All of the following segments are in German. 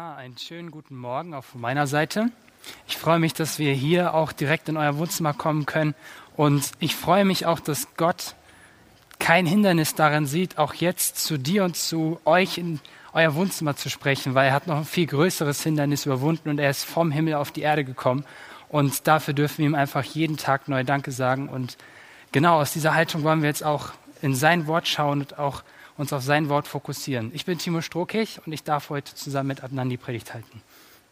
Einen schönen guten Morgen auch von meiner Seite. Ich freue mich, dass wir hier auch direkt in euer Wohnzimmer kommen können. Und ich freue mich auch, dass Gott kein Hindernis darin sieht, auch jetzt zu dir und zu euch in euer Wohnzimmer zu sprechen, weil er hat noch ein viel größeres Hindernis überwunden und er ist vom Himmel auf die Erde gekommen. Und dafür dürfen wir ihm einfach jeden Tag neu Danke sagen. Und genau aus dieser Haltung wollen wir jetzt auch in sein Wort schauen und auch uns auf sein Wort fokussieren. Ich bin Timo Strohkech und ich darf heute zusammen mit Adnan die Predigt halten.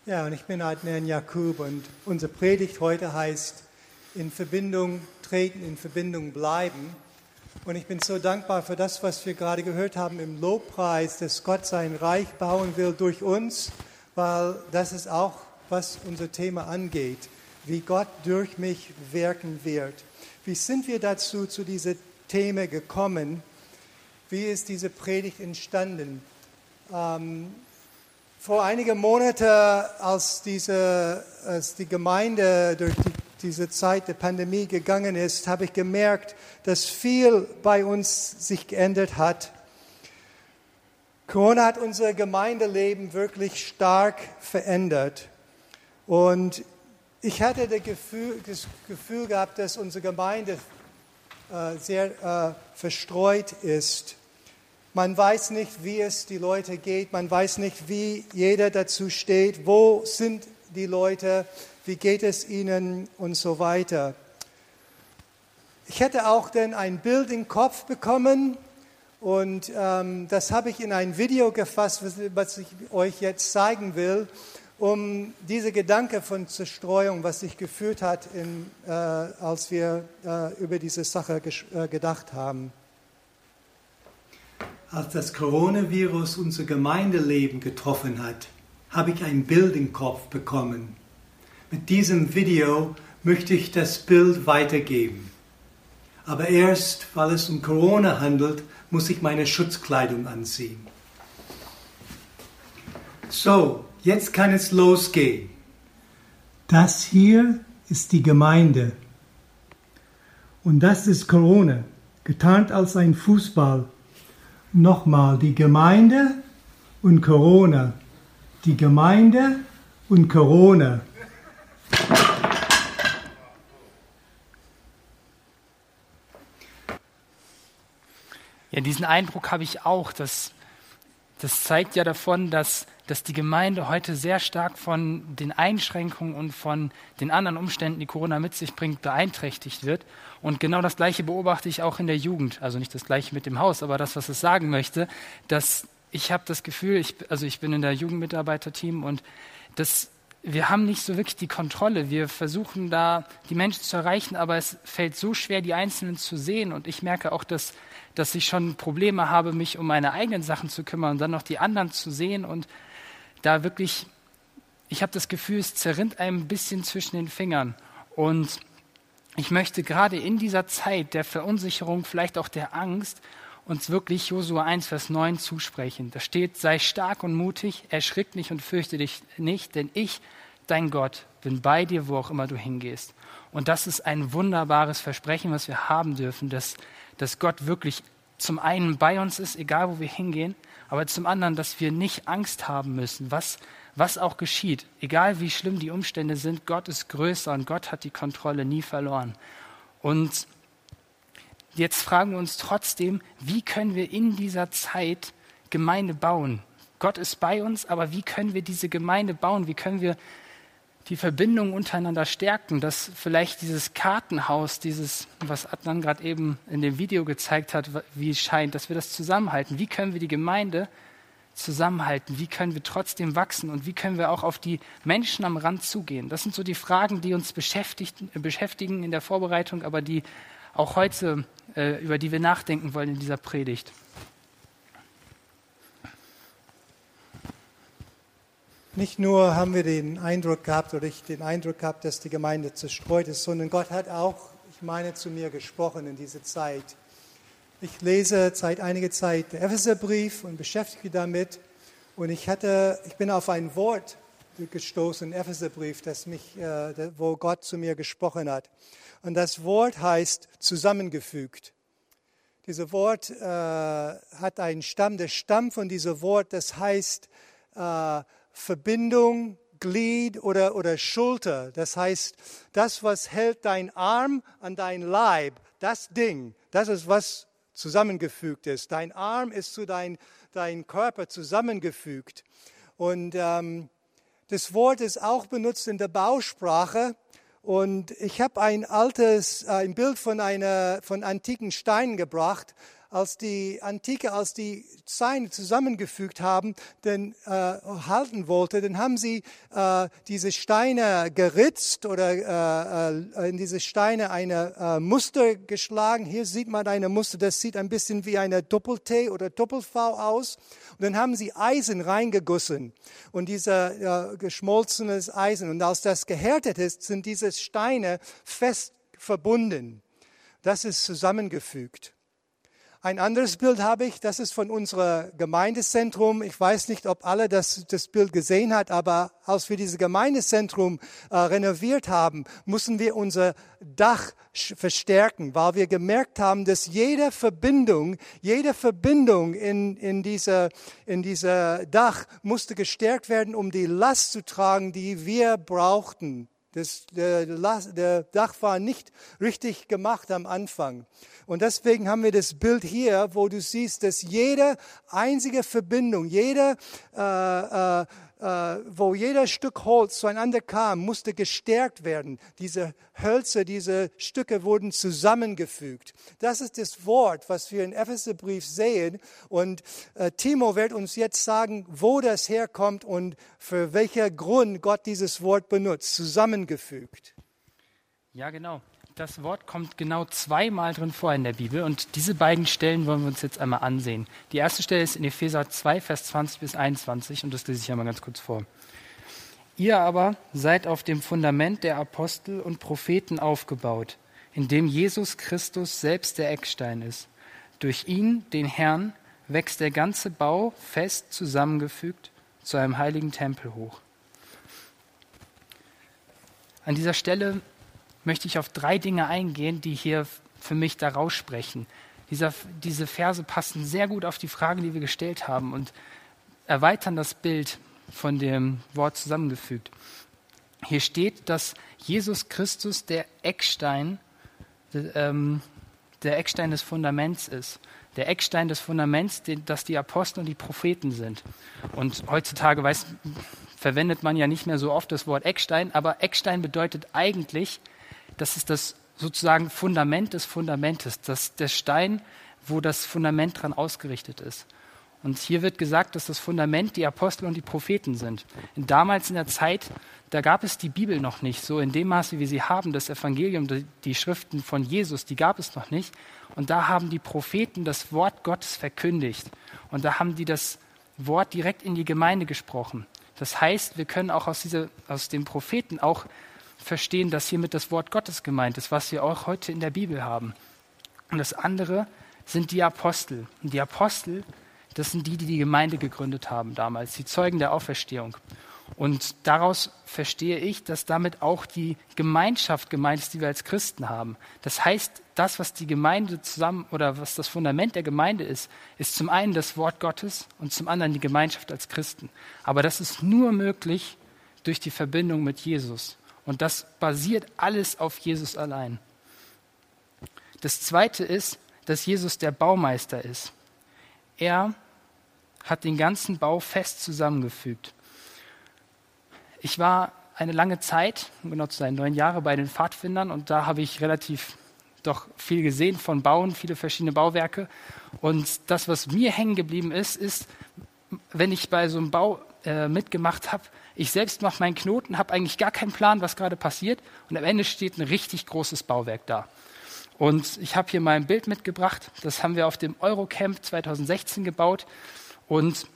Ja, und ich bin Adnan Jakub und unsere Predigt heute heißt in Verbindung treten, in Verbindung bleiben. Und ich bin so dankbar für das, was wir gerade gehört haben im Lobpreis, dass Gott sein Reich bauen will durch uns, weil das ist auch, was unser Thema angeht, wie Gott durch mich wirken wird. Wie sind wir dazu, zu diesem Thema gekommen? Wie ist diese Predigt entstanden? Ähm, vor einigen Monaten, als, diese, als die Gemeinde durch die, diese Zeit der Pandemie gegangen ist, habe ich gemerkt, dass viel bei uns sich geändert hat. Corona hat unser Gemeindeleben wirklich stark verändert. Und ich hatte das Gefühl, das Gefühl gehabt, dass unsere Gemeinde äh, sehr äh, verstreut ist. Man weiß nicht, wie es die Leute geht. Man weiß nicht, wie jeder dazu steht. Wo sind die Leute? Wie geht es ihnen? Und so weiter. Ich hätte auch dann ein Bild im Kopf bekommen. Und ähm, das habe ich in ein Video gefasst, was ich euch jetzt zeigen will, um diese Gedanke von Zerstreuung, was sich geführt hat, in, äh, als wir äh, über diese Sache äh, gedacht haben als das Coronavirus unser Gemeindeleben getroffen hat, habe ich ein Bild im Kopf bekommen. Mit diesem Video möchte ich das Bild weitergeben. Aber erst, weil es um Corona handelt, muss ich meine Schutzkleidung anziehen. So, jetzt kann es losgehen. Das hier ist die Gemeinde. Und das ist Corona, getarnt als ein Fußball Nochmal die Gemeinde und Corona. Die Gemeinde und Corona. Ja, diesen Eindruck habe ich auch. Dass, das zeigt ja davon, dass dass die Gemeinde heute sehr stark von den Einschränkungen und von den anderen Umständen, die Corona mit sich bringt, beeinträchtigt wird. Und genau das Gleiche beobachte ich auch in der Jugend. Also nicht das Gleiche mit dem Haus, aber das, was es sagen möchte, dass ich habe das Gefühl, ich, also ich bin in der Jugendmitarbeiterteam und das, wir haben nicht so wirklich die Kontrolle. Wir versuchen da die Menschen zu erreichen, aber es fällt so schwer, die Einzelnen zu sehen. Und ich merke auch, dass, dass ich schon Probleme habe, mich um meine eigenen Sachen zu kümmern und dann noch die anderen zu sehen und da wirklich, ich habe das Gefühl, es zerrinnt einem ein bisschen zwischen den Fingern. Und ich möchte gerade in dieser Zeit der Verunsicherung, vielleicht auch der Angst, uns wirklich Josua 1, Vers 9 zusprechen. Da steht, sei stark und mutig, erschrick nicht und fürchte dich nicht, denn ich, dein Gott, bin bei dir, wo auch immer du hingehst. Und das ist ein wunderbares Versprechen, was wir haben dürfen, dass, dass Gott wirklich zum einen bei uns ist, egal wo wir hingehen, aber zum anderen, dass wir nicht Angst haben müssen, was, was auch geschieht, egal wie schlimm die Umstände sind, Gott ist größer und Gott hat die Kontrolle nie verloren. Und jetzt fragen wir uns trotzdem, wie können wir in dieser Zeit Gemeinde bauen? Gott ist bei uns, aber wie können wir diese Gemeinde bauen? Wie können wir die Verbindung untereinander stärken, dass vielleicht dieses Kartenhaus, dieses, was Adnan gerade eben in dem Video gezeigt hat, wie es scheint, dass wir das zusammenhalten. Wie können wir die Gemeinde zusammenhalten? Wie können wir trotzdem wachsen? Und wie können wir auch auf die Menschen am Rand zugehen? Das sind so die Fragen, die uns beschäftigen in der Vorbereitung, aber die auch heute, äh, über die wir nachdenken wollen in dieser Predigt. Nicht nur haben wir den Eindruck gehabt oder ich den Eindruck gehabt, dass die Gemeinde zerstreut ist, sondern Gott hat auch, ich meine, zu mir gesprochen in dieser Zeit. Ich lese seit einiger Zeit den Epheserbrief und beschäftige mich damit. Und ich, hatte, ich bin auf ein Wort gestoßen Epheserbrief, das mich, äh, wo Gott zu mir gesprochen hat. Und das Wort heißt zusammengefügt. Dieses Wort äh, hat einen Stamm. Der Stamm von diesem Wort, das heißt äh, Verbindung, Glied oder, oder Schulter. Das heißt, das, was hält dein Arm an dein Leib, das Ding, das ist, was zusammengefügt ist. Dein Arm ist zu dein, dein Körper zusammengefügt. Und ähm, das Wort ist auch benutzt in der Bausprache. Und ich habe ein altes, äh, ein Bild von einer, von antiken Steinen gebracht als die Antike, als die Steine zusammengefügt haben, denn äh, halten wollte, dann haben sie äh, diese Steine geritzt oder äh, äh, in diese Steine eine äh, Muster geschlagen. Hier sieht man eine Muster, das sieht ein bisschen wie eine Doppel-T oder Doppel-V aus. Und dann haben sie Eisen reingegossen und dieser äh, geschmolzenes Eisen. Und als das gehärtet ist, sind diese Steine fest verbunden. Das ist zusammengefügt. Ein anderes Bild habe ich, das ist von unserem Gemeindezentrum. Ich weiß nicht, ob alle das, das Bild gesehen hat, aber als wir dieses Gemeindezentrum äh, renoviert haben, mussten wir unser Dach verstärken, weil wir gemerkt haben, dass jede Verbindung, jede Verbindung in, in dieser, in dieser Dach musste gestärkt werden, um die Last zu tragen, die wir brauchten. Das, der, der Dach war nicht richtig gemacht am Anfang. Und deswegen haben wir das Bild hier, wo du siehst, dass jede einzige Verbindung, jede, äh, äh, wo jeder Stück Holz zueinander kam, musste gestärkt werden. Diese Hölzer, diese Stücke wurden zusammengefügt. Das ist das Wort, was wir im Epheserbrief sehen. Und äh, Timo wird uns jetzt sagen, wo das herkommt und für welcher Grund Gott dieses Wort benutzt. Zusammengefügt. Ja, genau das Wort kommt genau zweimal drin vor in der Bibel und diese beiden Stellen wollen wir uns jetzt einmal ansehen. Die erste Stelle ist in Epheser 2, Vers 20 bis 21 und das lese ich einmal ganz kurz vor. Ihr aber seid auf dem Fundament der Apostel und Propheten aufgebaut, in dem Jesus Christus selbst der Eckstein ist. Durch ihn, den Herrn, wächst der ganze Bau fest zusammengefügt zu einem heiligen Tempel hoch. An dieser Stelle möchte ich auf drei Dinge eingehen, die hier für mich da raussprechen. Dieser, diese Verse passen sehr gut auf die Fragen, die wir gestellt haben und erweitern das Bild von dem Wort zusammengefügt. Hier steht, dass Jesus Christus der Eckstein, ähm, der Eckstein des Fundaments ist. Der Eckstein des Fundaments, dass die Apostel und die Propheten sind. Und heutzutage weiß, verwendet man ja nicht mehr so oft das Wort Eckstein, aber Eckstein bedeutet eigentlich das ist das sozusagen Fundament des Fundamentes, das, der Stein, wo das Fundament dran ausgerichtet ist. Und hier wird gesagt, dass das Fundament die Apostel und die Propheten sind. Und damals in der Zeit, da gab es die Bibel noch nicht, so in dem Maße, wie sie haben, das Evangelium, die, die Schriften von Jesus, die gab es noch nicht. Und da haben die Propheten das Wort Gottes verkündigt. Und da haben die das Wort direkt in die Gemeinde gesprochen. Das heißt, wir können auch aus, dieser, aus dem Propheten auch verstehen, dass hiermit das Wort Gottes gemeint ist, was wir auch heute in der Bibel haben. Und das andere sind die Apostel. Und die Apostel, das sind die, die die Gemeinde gegründet haben damals, die Zeugen der Auferstehung. Und daraus verstehe ich, dass damit auch die Gemeinschaft gemeint ist, die wir als Christen haben. Das heißt, das, was die Gemeinde zusammen oder was das Fundament der Gemeinde ist, ist zum einen das Wort Gottes und zum anderen die Gemeinschaft als Christen. Aber das ist nur möglich durch die Verbindung mit Jesus. Und das basiert alles auf Jesus allein. Das Zweite ist, dass Jesus der Baumeister ist. Er hat den ganzen Bau fest zusammengefügt. Ich war eine lange Zeit, um genau zu sein, neun Jahre bei den Pfadfindern und da habe ich relativ doch viel gesehen von Bauen, viele verschiedene Bauwerke. Und das, was mir hängen geblieben ist, ist, wenn ich bei so einem Bau äh, mitgemacht habe, ich selbst mache meinen Knoten, habe eigentlich gar keinen Plan, was gerade passiert. Und am Ende steht ein richtig großes Bauwerk da. Und ich habe hier mal ein Bild mitgebracht. Das haben wir auf dem Eurocamp 2016 gebaut. Und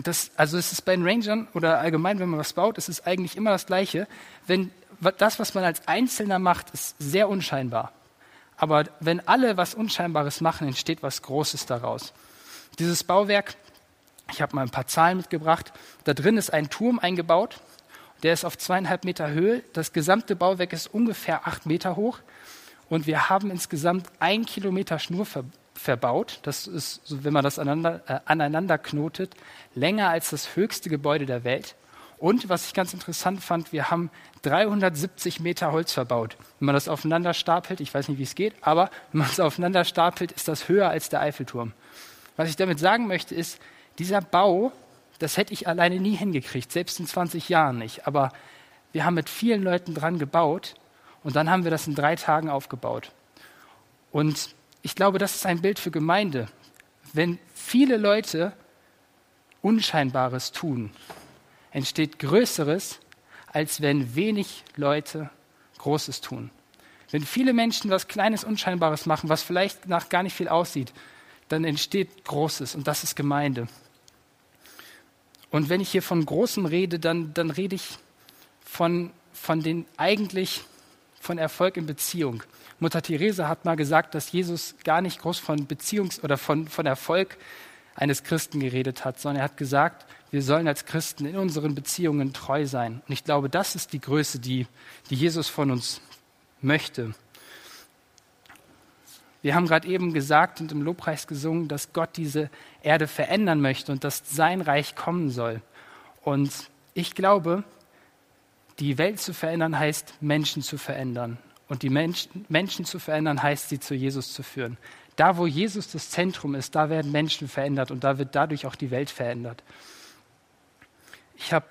das, also es ist bei den Rangern oder allgemein, wenn man was baut, es ist eigentlich immer das Gleiche. Wenn das, was man als Einzelner macht, ist sehr unscheinbar. Aber wenn alle was Unscheinbares machen, entsteht was Großes daraus. Dieses Bauwerk ich habe mal ein paar Zahlen mitgebracht. Da drin ist ein Turm eingebaut. Der ist auf zweieinhalb Meter Höhe. Das gesamte Bauwerk ist ungefähr acht Meter hoch. Und wir haben insgesamt ein Kilometer Schnurver verbaut. Das ist, wenn man das aneinander, äh, aneinander knotet, länger als das höchste Gebäude der Welt. Und was ich ganz interessant fand, wir haben 370 Meter Holz verbaut. Wenn man das aufeinander stapelt, ich weiß nicht, wie es geht, aber wenn man es aufeinander stapelt, ist das höher als der Eiffelturm. Was ich damit sagen möchte, ist, dieser Bau, das hätte ich alleine nie hingekriegt, selbst in 20 Jahren nicht. Aber wir haben mit vielen Leuten dran gebaut und dann haben wir das in drei Tagen aufgebaut. Und ich glaube, das ist ein Bild für Gemeinde. Wenn viele Leute Unscheinbares tun, entsteht Größeres, als wenn wenig Leute Großes tun. Wenn viele Menschen was Kleines, Unscheinbares machen, was vielleicht nach gar nicht viel aussieht, dann entsteht Großes und das ist Gemeinde. Und wenn ich hier von Großem rede, dann, dann rede ich von, von den eigentlich von Erfolg in Beziehung. Mutter Therese hat mal gesagt, dass Jesus gar nicht groß von Beziehungs- oder von, von Erfolg eines Christen geredet hat, sondern er hat gesagt, wir sollen als Christen in unseren Beziehungen treu sein. Und ich glaube, das ist die Größe, die, die Jesus von uns möchte. Wir haben gerade eben gesagt und im Lobpreis gesungen, dass Gott diese Erde verändern möchte und dass sein Reich kommen soll. Und ich glaube, die Welt zu verändern heißt, Menschen zu verändern. Und die Menschen, Menschen zu verändern heißt, sie zu Jesus zu führen. Da, wo Jesus das Zentrum ist, da werden Menschen verändert und da wird dadurch auch die Welt verändert. Ich habe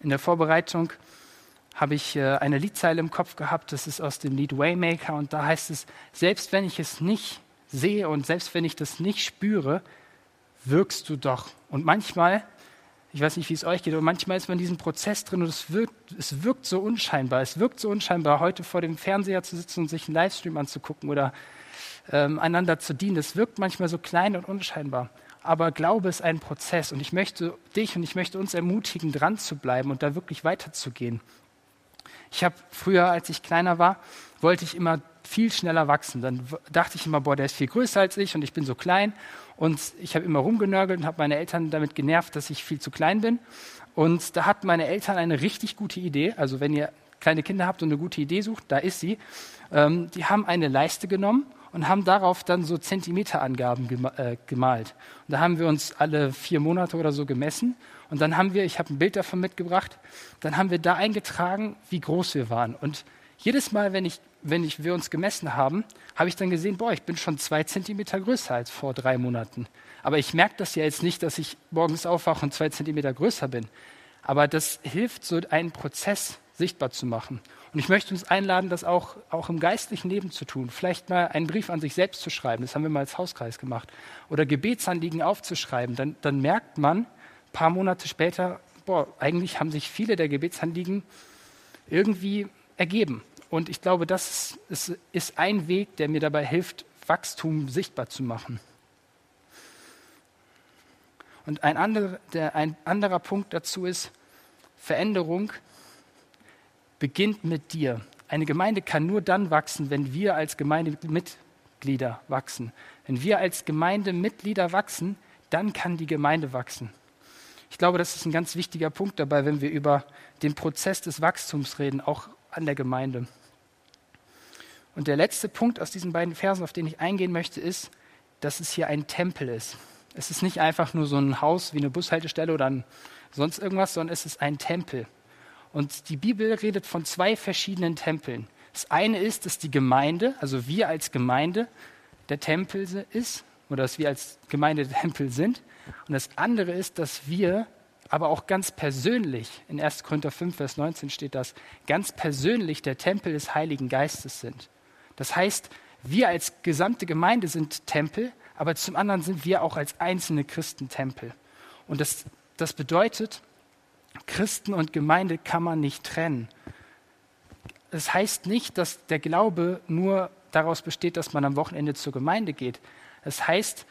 in der Vorbereitung habe ich äh, eine Liedzeile im Kopf gehabt, das ist aus dem Lied Waymaker und da heißt es, selbst wenn ich es nicht sehe und selbst wenn ich das nicht spüre, wirkst du doch. Und manchmal, ich weiß nicht, wie es euch geht, aber manchmal ist man in diesem Prozess drin und es wirkt, es wirkt so unscheinbar. Es wirkt so unscheinbar, heute vor dem Fernseher zu sitzen und sich einen Livestream anzugucken oder ähm, einander zu dienen. Das wirkt manchmal so klein und unscheinbar. Aber Glaube ist ein Prozess und ich möchte dich und ich möchte uns ermutigen, dran zu bleiben und da wirklich weiterzugehen. Ich habe früher, als ich kleiner war, wollte ich immer viel schneller wachsen. Dann dachte ich immer, boah, der ist viel größer als ich und ich bin so klein. Und ich habe immer rumgenörgelt und habe meine Eltern damit genervt, dass ich viel zu klein bin. Und da hatten meine Eltern eine richtig gute Idee. Also wenn ihr kleine Kinder habt und eine gute Idee sucht, da ist sie. Ähm, die haben eine Leiste genommen und haben darauf dann so Zentimeterangaben äh, gemalt. Und da haben wir uns alle vier Monate oder so gemessen. Und dann haben wir, ich habe ein Bild davon mitgebracht, dann haben wir da eingetragen, wie groß wir waren. Und jedes Mal, wenn, ich, wenn ich, wir uns gemessen haben, habe ich dann gesehen, boah, ich bin schon zwei Zentimeter größer als vor drei Monaten. Aber ich merke das ja jetzt nicht, dass ich morgens aufwache und zwei Zentimeter größer bin. Aber das hilft, so einen Prozess sichtbar zu machen. Und ich möchte uns einladen, das auch, auch im geistlichen Leben zu tun. Vielleicht mal einen Brief an sich selbst zu schreiben. Das haben wir mal als Hauskreis gemacht. Oder Gebetsanliegen aufzuschreiben. Dann, dann merkt man, paar Monate später, boah, eigentlich haben sich viele der Gebetsanliegen irgendwie ergeben. Und ich glaube, das ist, ist ein Weg, der mir dabei hilft, Wachstum sichtbar zu machen. Und ein anderer, der, ein anderer Punkt dazu ist, Veränderung beginnt mit dir. Eine Gemeinde kann nur dann wachsen, wenn wir als Gemeindemitglieder wachsen. Wenn wir als Gemeindemitglieder wachsen, dann kann die Gemeinde wachsen. Ich glaube, das ist ein ganz wichtiger Punkt dabei, wenn wir über den Prozess des Wachstums reden, auch an der Gemeinde. Und der letzte Punkt aus diesen beiden Versen, auf den ich eingehen möchte, ist, dass es hier ein Tempel ist. Es ist nicht einfach nur so ein Haus wie eine Bushaltestelle oder sonst irgendwas, sondern es ist ein Tempel. Und die Bibel redet von zwei verschiedenen Tempeln. Das eine ist, dass die Gemeinde, also wir als Gemeinde, der Tempel ist oder dass wir als Gemeinde Tempel sind. Und das andere ist, dass wir aber auch ganz persönlich, in 1. Korinther 5, Vers 19 steht das, ganz persönlich der Tempel des Heiligen Geistes sind. Das heißt, wir als gesamte Gemeinde sind Tempel, aber zum anderen sind wir auch als einzelne Christen Tempel. Und das, das bedeutet, Christen und Gemeinde kann man nicht trennen. Das heißt nicht, dass der Glaube nur daraus besteht, dass man am Wochenende zur Gemeinde geht. Das heißt,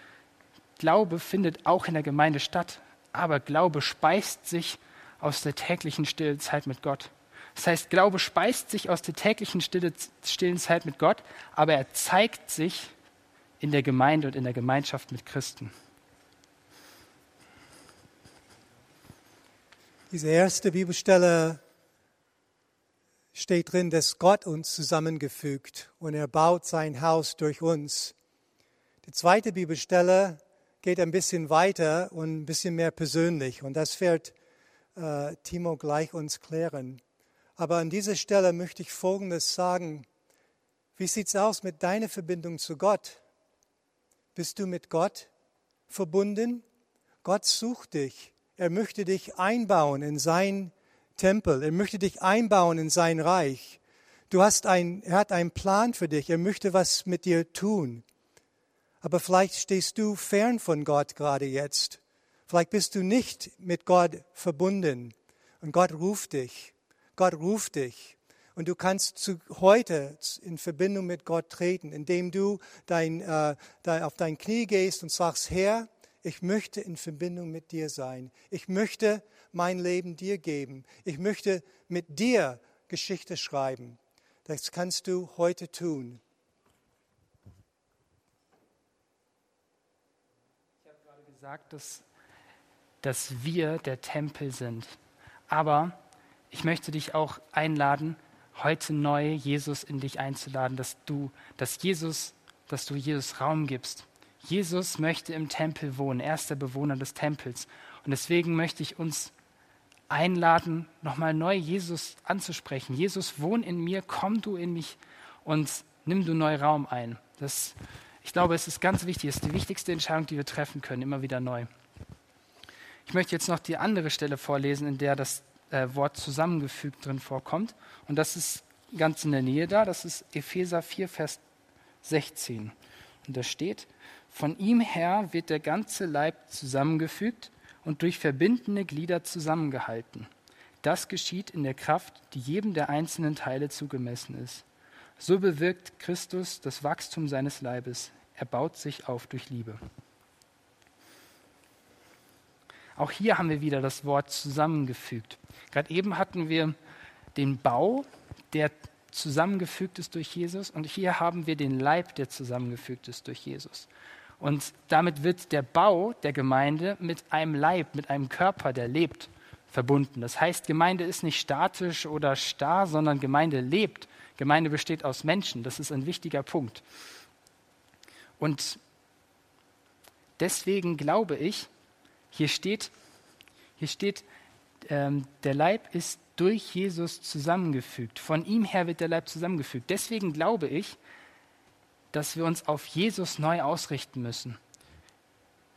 Glaube findet auch in der Gemeinde statt, aber Glaube speist sich aus der täglichen stillen Zeit mit Gott. Das heißt, Glaube speist sich aus der täglichen stillen Zeit mit Gott, aber er zeigt sich in der Gemeinde und in der Gemeinschaft mit Christen. Diese erste Bibelstelle steht drin, dass Gott uns zusammengefügt und er baut sein Haus durch uns. Die zweite Bibelstelle geht ein bisschen weiter und ein bisschen mehr persönlich. Und das wird äh, Timo gleich uns klären. Aber an dieser Stelle möchte ich Folgendes sagen. Wie sieht es aus mit deiner Verbindung zu Gott? Bist du mit Gott verbunden? Gott sucht dich. Er möchte dich einbauen in sein Tempel. Er möchte dich einbauen in sein Reich. Du hast ein, er hat einen Plan für dich. Er möchte was mit dir tun. Aber vielleicht stehst du fern von Gott gerade jetzt. Vielleicht bist du nicht mit Gott verbunden. Und Gott ruft dich. Gott ruft dich. Und du kannst zu, heute in Verbindung mit Gott treten, indem du dein, äh, dein, auf dein Knie gehst und sagst, Herr, ich möchte in Verbindung mit dir sein. Ich möchte mein Leben dir geben. Ich möchte mit dir Geschichte schreiben. Das kannst du heute tun. Ich habe gerade gesagt, dass, dass wir der Tempel sind. Aber ich möchte dich auch einladen, heute neu Jesus in dich einzuladen, dass du, dass Jesus, dass du Jesus Raum gibst. Jesus möchte im Tempel wohnen. Er ist der Bewohner des Tempels. Und deswegen möchte ich uns einladen, nochmal neu Jesus anzusprechen. Jesus, wohn in mir, komm du in mich und nimm du neu Raum ein. Das, ich glaube, es ist ganz wichtig. Es ist die wichtigste Entscheidung, die wir treffen können, immer wieder neu. Ich möchte jetzt noch die andere Stelle vorlesen, in der das äh, Wort zusammengefügt drin vorkommt. Und das ist ganz in der Nähe da. Das ist Epheser 4, Vers 16. Und da steht, von ihm her wird der ganze Leib zusammengefügt und durch verbindende Glieder zusammengehalten. Das geschieht in der Kraft, die jedem der einzelnen Teile zugemessen ist. So bewirkt Christus das Wachstum seines Leibes. Er baut sich auf durch Liebe. Auch hier haben wir wieder das Wort zusammengefügt. Gerade eben hatten wir den Bau, der zusammengefügt ist durch Jesus, und hier haben wir den Leib, der zusammengefügt ist durch Jesus. Und damit wird der Bau der Gemeinde mit einem Leib, mit einem Körper, der lebt, verbunden. Das heißt, Gemeinde ist nicht statisch oder starr, sondern Gemeinde lebt. Gemeinde besteht aus Menschen. Das ist ein wichtiger Punkt. Und deswegen glaube ich, hier steht, hier steht, ähm, der Leib ist durch Jesus zusammengefügt. Von ihm her wird der Leib zusammengefügt. Deswegen glaube ich, dass wir uns auf Jesus neu ausrichten müssen.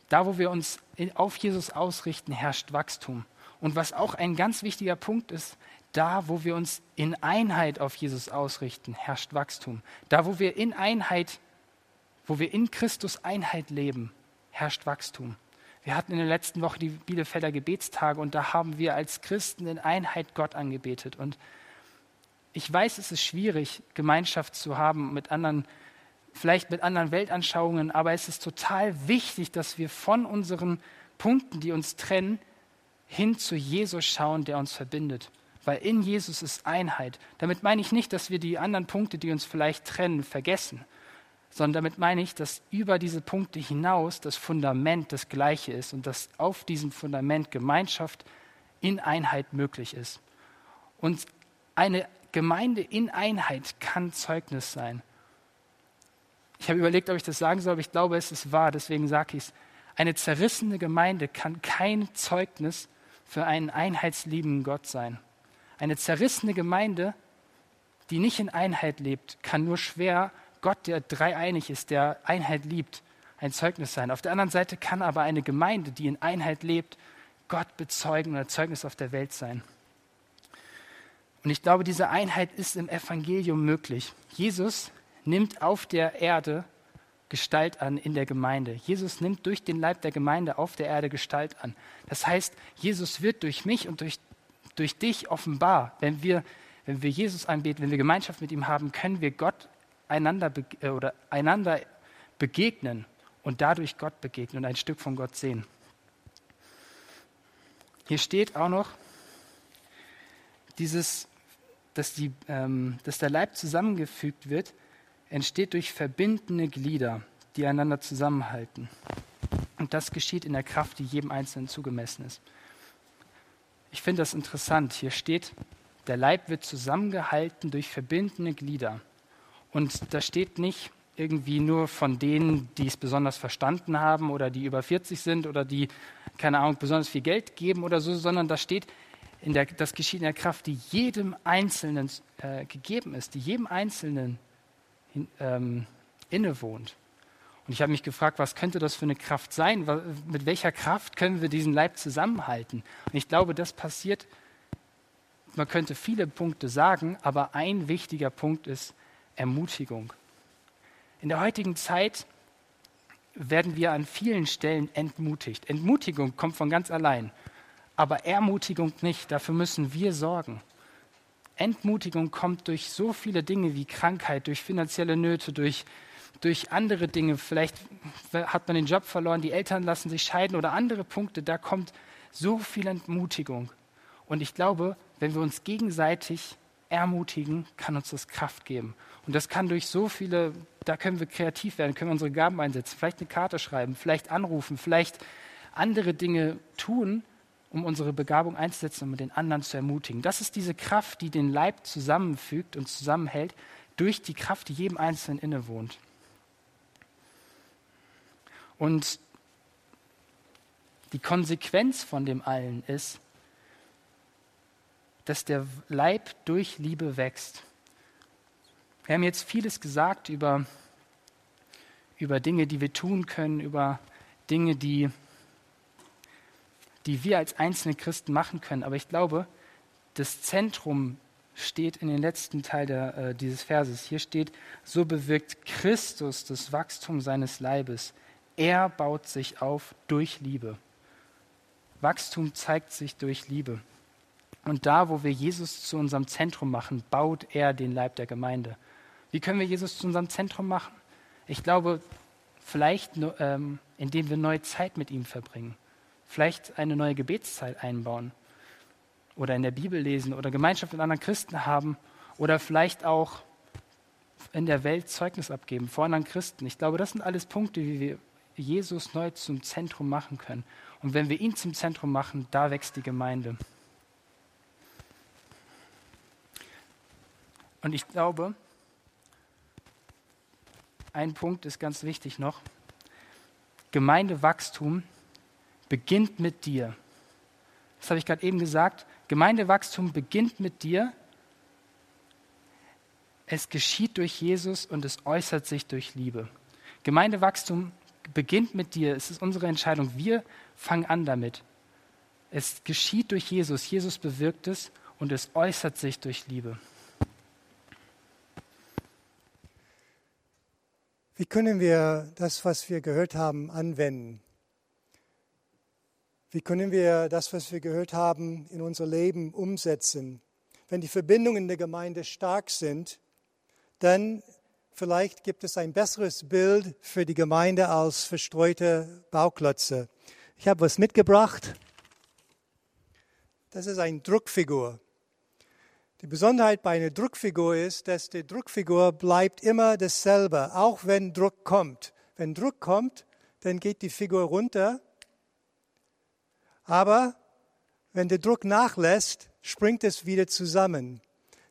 Da, wo wir uns auf Jesus ausrichten, herrscht Wachstum. Und was auch ein ganz wichtiger Punkt ist, da, wo wir uns in Einheit auf Jesus ausrichten, herrscht Wachstum. Da, wo wir in Einheit, wo wir in Christus Einheit leben, herrscht Wachstum. Wir hatten in der letzten Woche die Bielefelder Gebetstage und da haben wir als Christen in Einheit Gott angebetet. Und ich weiß, es ist schwierig, Gemeinschaft zu haben mit anderen vielleicht mit anderen Weltanschauungen, aber es ist total wichtig, dass wir von unseren Punkten, die uns trennen, hin zu Jesus schauen, der uns verbindet. Weil in Jesus ist Einheit. Damit meine ich nicht, dass wir die anderen Punkte, die uns vielleicht trennen, vergessen, sondern damit meine ich, dass über diese Punkte hinaus das Fundament das gleiche ist und dass auf diesem Fundament Gemeinschaft in Einheit möglich ist. Und eine Gemeinde in Einheit kann Zeugnis sein. Ich habe überlegt, ob ich das sagen soll, aber ich glaube, es ist wahr, deswegen sage ich es. Eine zerrissene Gemeinde kann kein Zeugnis für einen einheitsliebenden Gott sein. Eine zerrissene Gemeinde, die nicht in Einheit lebt, kann nur schwer Gott, der dreieinig ist, der Einheit liebt, ein Zeugnis sein. Auf der anderen Seite kann aber eine Gemeinde, die in Einheit lebt, Gott bezeugen und ein Zeugnis auf der Welt sein. Und ich glaube, diese Einheit ist im Evangelium möglich. Jesus nimmt auf der Erde Gestalt an in der Gemeinde. Jesus nimmt durch den Leib der Gemeinde auf der Erde Gestalt an. Das heißt, Jesus wird durch mich und durch, durch dich offenbar. Wenn wir, wenn wir Jesus anbeten, wenn wir Gemeinschaft mit ihm haben, können wir Gott einander, äh, oder einander begegnen und dadurch Gott begegnen und ein Stück von Gott sehen. Hier steht auch noch dieses, dass, die, ähm, dass der Leib zusammengefügt wird entsteht durch verbindende Glieder, die einander zusammenhalten. Und das geschieht in der Kraft, die jedem Einzelnen zugemessen ist. Ich finde das interessant. Hier steht, der Leib wird zusammengehalten durch verbindende Glieder. Und da steht nicht, irgendwie nur von denen, die es besonders verstanden haben oder die über 40 sind oder die, keine Ahnung, besonders viel Geld geben oder so, sondern da steht, in der, das geschieht in der Kraft, die jedem Einzelnen äh, gegeben ist, die jedem Einzelnen in, ähm, innewohnt. Und ich habe mich gefragt, was könnte das für eine Kraft sein? Mit welcher Kraft können wir diesen Leib zusammenhalten? Und ich glaube, das passiert, man könnte viele Punkte sagen, aber ein wichtiger Punkt ist Ermutigung. In der heutigen Zeit werden wir an vielen Stellen entmutigt. Entmutigung kommt von ganz allein, aber Ermutigung nicht. Dafür müssen wir sorgen. Entmutigung kommt durch so viele Dinge wie Krankheit, durch finanzielle Nöte, durch durch andere Dinge, vielleicht hat man den Job verloren, die Eltern lassen sich scheiden oder andere Punkte, da kommt so viel Entmutigung. Und ich glaube, wenn wir uns gegenseitig ermutigen, kann uns das Kraft geben. Und das kann durch so viele, da können wir kreativ werden, können wir unsere Gaben einsetzen, vielleicht eine Karte schreiben, vielleicht anrufen, vielleicht andere Dinge tun, um unsere Begabung einzusetzen, um den anderen zu ermutigen. Das ist diese Kraft, die den Leib zusammenfügt und zusammenhält, durch die Kraft, die jedem Einzelnen innewohnt. Und die Konsequenz von dem allen ist, dass der Leib durch Liebe wächst. Wir haben jetzt vieles gesagt über, über Dinge, die wir tun können, über Dinge, die, die wir als einzelne Christen machen können. Aber ich glaube, das Zentrum steht in den letzten Teil der, äh, dieses Verses. Hier steht, so bewirkt Christus das Wachstum seines Leibes er baut sich auf durch Liebe. Wachstum zeigt sich durch Liebe. Und da, wo wir Jesus zu unserem Zentrum machen, baut er den Leib der Gemeinde. Wie können wir Jesus zu unserem Zentrum machen? Ich glaube, vielleicht ähm, indem wir neue Zeit mit ihm verbringen. Vielleicht eine neue Gebetszeit einbauen. Oder in der Bibel lesen oder Gemeinschaft mit anderen Christen haben. Oder vielleicht auch in der Welt Zeugnis abgeben vor anderen Christen. Ich glaube, das sind alles Punkte, wie wir Jesus neu zum Zentrum machen können. Und wenn wir ihn zum Zentrum machen, da wächst die Gemeinde. Und ich glaube, ein Punkt ist ganz wichtig noch. Gemeindewachstum beginnt mit dir. Das habe ich gerade eben gesagt. Gemeindewachstum beginnt mit dir. Es geschieht durch Jesus und es äußert sich durch Liebe. Gemeindewachstum beginnt mit dir. Es ist unsere Entscheidung. Wir fangen an damit. Es geschieht durch Jesus. Jesus bewirkt es und es äußert sich durch Liebe. Wie können wir das, was wir gehört haben, anwenden? Wie können wir das, was wir gehört haben, in unser Leben umsetzen? Wenn die Verbindungen der Gemeinde stark sind, dann Vielleicht gibt es ein besseres Bild für die Gemeinde als verstreute Bauklötze. Ich habe was mitgebracht. Das ist eine Druckfigur. Die Besonderheit bei einer Druckfigur ist, dass die Druckfigur bleibt immer dasselbe, auch wenn Druck kommt. Wenn Druck kommt, dann geht die Figur runter. Aber wenn der Druck nachlässt, springt es wieder zusammen.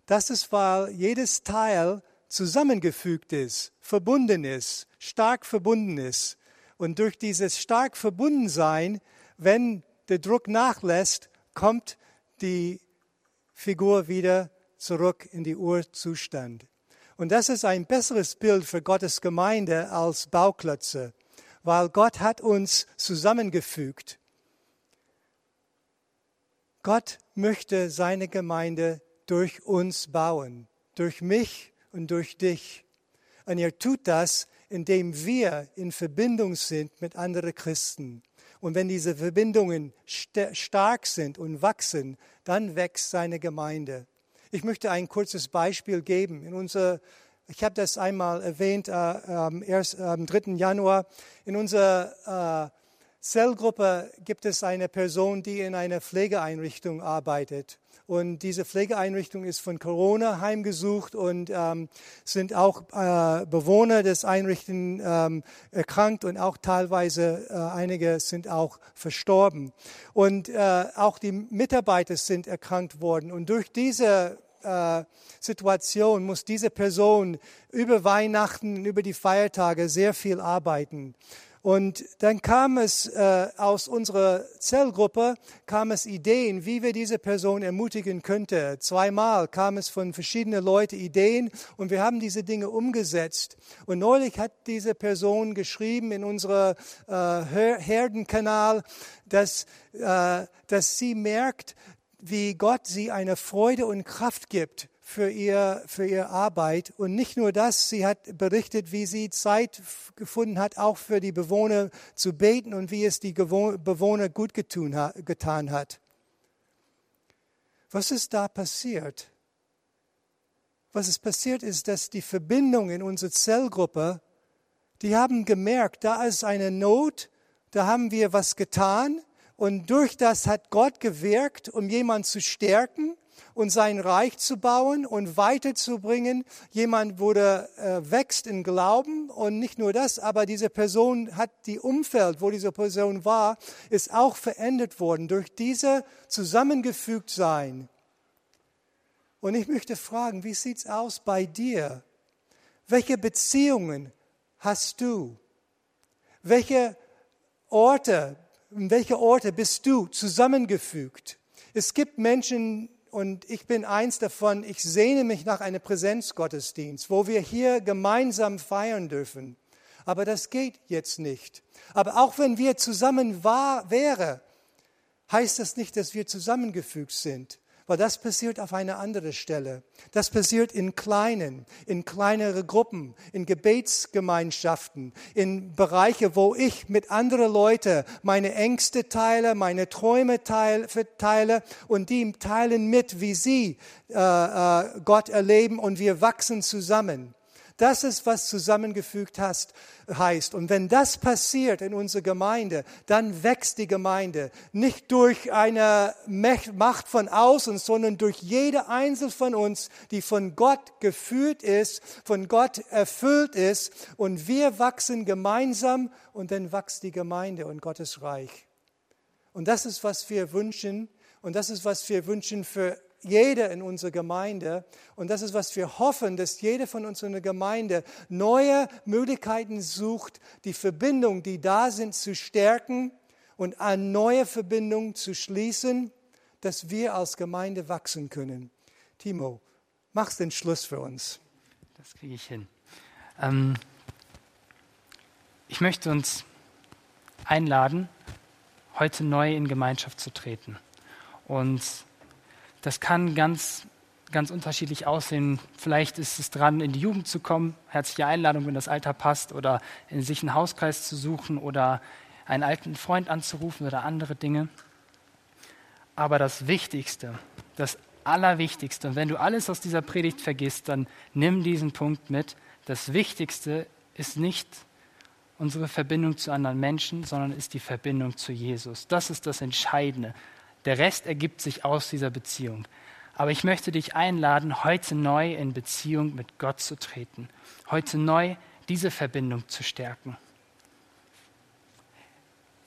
Das ist, weil jedes Teil zusammengefügt ist, verbunden ist, stark verbunden ist. Und durch dieses stark Verbundensein, wenn der Druck nachlässt, kommt die Figur wieder zurück in die Urzustand. Und das ist ein besseres Bild für Gottes Gemeinde als Bauklötze, weil Gott hat uns zusammengefügt. Gott möchte seine Gemeinde durch uns bauen, durch mich und durch dich. Und er tut das, indem wir in Verbindung sind mit anderen Christen. Und wenn diese Verbindungen st stark sind und wachsen, dann wächst seine Gemeinde. Ich möchte ein kurzes Beispiel geben. In unserer, ich habe das einmal erwähnt, äh, erst, am 3. Januar. In unserer äh, Zellgruppe gibt es eine Person, die in einer Pflegeeinrichtung arbeitet. Und diese Pflegeeinrichtung ist von Corona heimgesucht und ähm, sind auch äh, Bewohner des Einrichtens ähm, erkrankt und auch teilweise äh, einige sind auch verstorben. Und äh, auch die Mitarbeiter sind erkrankt worden. Und durch diese Situation muss diese Person über Weihnachten, über die Feiertage sehr viel arbeiten. Und dann kam es äh, aus unserer Zellgruppe, kam es Ideen, wie wir diese Person ermutigen könnten. Zweimal kam es von verschiedenen Leuten Ideen und wir haben diese Dinge umgesetzt. Und neulich hat diese Person geschrieben in unserem äh, Herdenkanal, dass, äh, dass sie merkt, wie Gott sie eine Freude und Kraft gibt für ihr, für ihre Arbeit. Und nicht nur das, sie hat berichtet, wie sie Zeit gefunden hat, auch für die Bewohner zu beten und wie es die Bewohner gut getan hat. Was ist da passiert? Was ist passiert ist, dass die Verbindung in unserer Zellgruppe, die haben gemerkt, da ist eine Not, da haben wir was getan und durch das hat Gott gewirkt, um jemanden zu stärken und sein Reich zu bauen und weiterzubringen. Jemand wurde äh, wächst in Glauben und nicht nur das, aber diese Person hat die Umfeld, wo diese Person war, ist auch verändert worden durch diese zusammengefügt sein. Und ich möchte fragen, wie sieht's aus bei dir? Welche Beziehungen hast du? Welche Orte, in welche Orte bist du zusammengefügt? Es gibt Menschen, und ich bin eins davon, ich sehne mich nach einem Präsenzgottesdienst, wo wir hier gemeinsam feiern dürfen. Aber das geht jetzt nicht. Aber auch wenn wir zusammen war, heißt das nicht, dass wir zusammengefügt sind. Weil das passiert auf einer anderen Stelle. Das passiert in kleinen, in kleinere Gruppen, in Gebetsgemeinschaften, in Bereiche, wo ich mit anderen Leuten meine Ängste teile, meine Träume teile und die teilen mit, wie sie äh, äh, Gott erleben und wir wachsen zusammen. Das ist, was zusammengefügt hast, heißt. Und wenn das passiert in unserer Gemeinde, dann wächst die Gemeinde nicht durch eine Macht von außen, sondern durch jede Einzelne von uns, die von Gott geführt ist, von Gott erfüllt ist. Und wir wachsen gemeinsam und dann wächst die Gemeinde und Gottes Reich. Und das ist, was wir wünschen. Und das ist, was wir wünschen für jeder in unserer Gemeinde. Und das ist, was wir hoffen, dass jeder von uns in der Gemeinde neue Möglichkeiten sucht, die Verbindungen, die da sind, zu stärken und eine neue Verbindung zu schließen, dass wir als Gemeinde wachsen können. Timo, mach's den Schluss für uns. Das kriege ich hin. Ähm, ich möchte uns einladen, heute neu in Gemeinschaft zu treten. Und das kann ganz, ganz unterschiedlich aussehen. Vielleicht ist es dran, in die Jugend zu kommen, herzliche Einladung, wenn das Alter passt, oder in sich einen Hauskreis zu suchen oder einen alten Freund anzurufen oder andere Dinge. Aber das Wichtigste, das Allerwichtigste, und wenn du alles aus dieser Predigt vergisst, dann nimm diesen Punkt mit. Das Wichtigste ist nicht unsere Verbindung zu anderen Menschen, sondern ist die Verbindung zu Jesus. Das ist das Entscheidende. Der Rest ergibt sich aus dieser Beziehung. Aber ich möchte dich einladen, heute neu in Beziehung mit Gott zu treten. Heute neu diese Verbindung zu stärken.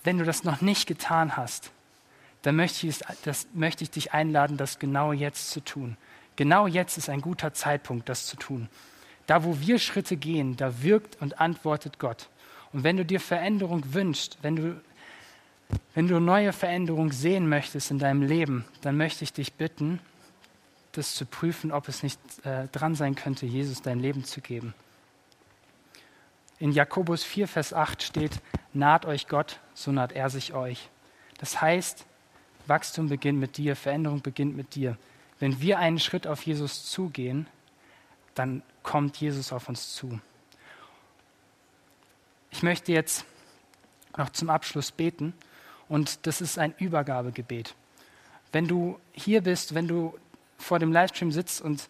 Wenn du das noch nicht getan hast, dann möchte ich, das, möchte ich dich einladen, das genau jetzt zu tun. Genau jetzt ist ein guter Zeitpunkt, das zu tun. Da, wo wir Schritte gehen, da wirkt und antwortet Gott. Und wenn du dir Veränderung wünschst, wenn du wenn du neue Veränderungen sehen möchtest in deinem Leben, dann möchte ich dich bitten, das zu prüfen, ob es nicht äh, dran sein könnte, Jesus dein Leben zu geben. In Jakobus 4, Vers 8 steht, naht euch Gott, so naht er sich euch. Das heißt, Wachstum beginnt mit dir, Veränderung beginnt mit dir. Wenn wir einen Schritt auf Jesus zugehen, dann kommt Jesus auf uns zu. Ich möchte jetzt noch zum Abschluss beten. Und das ist ein Übergabegebet. Wenn du hier bist, wenn du vor dem Livestream sitzt und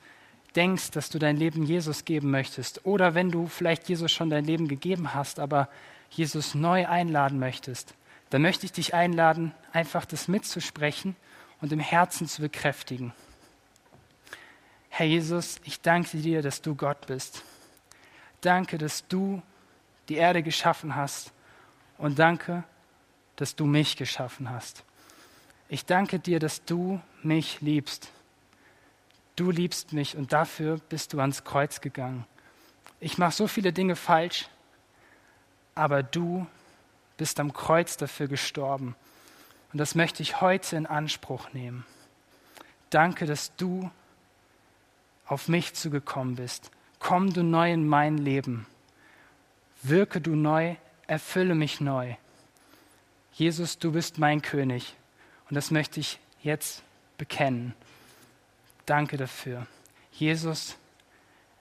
denkst, dass du dein Leben Jesus geben möchtest, oder wenn du vielleicht Jesus schon dein Leben gegeben hast, aber Jesus neu einladen möchtest, dann möchte ich dich einladen, einfach das mitzusprechen und im Herzen zu bekräftigen. Herr Jesus, ich danke dir, dass du Gott bist. Danke, dass du die Erde geschaffen hast. Und danke, dass du mich geschaffen hast. Ich danke dir, dass du mich liebst. du liebst mich und dafür bist du ans Kreuz gegangen. Ich mache so viele Dinge falsch, aber du bist am Kreuz dafür gestorben. Und das möchte ich heute in Anspruch nehmen. Danke, dass du auf mich zugekommen bist. Komm du neu in mein Leben. Wirke du neu, erfülle mich neu. Jesus, du bist mein König. Und das möchte ich jetzt bekennen. Danke dafür. Jesus,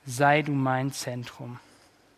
sei du mein Zentrum.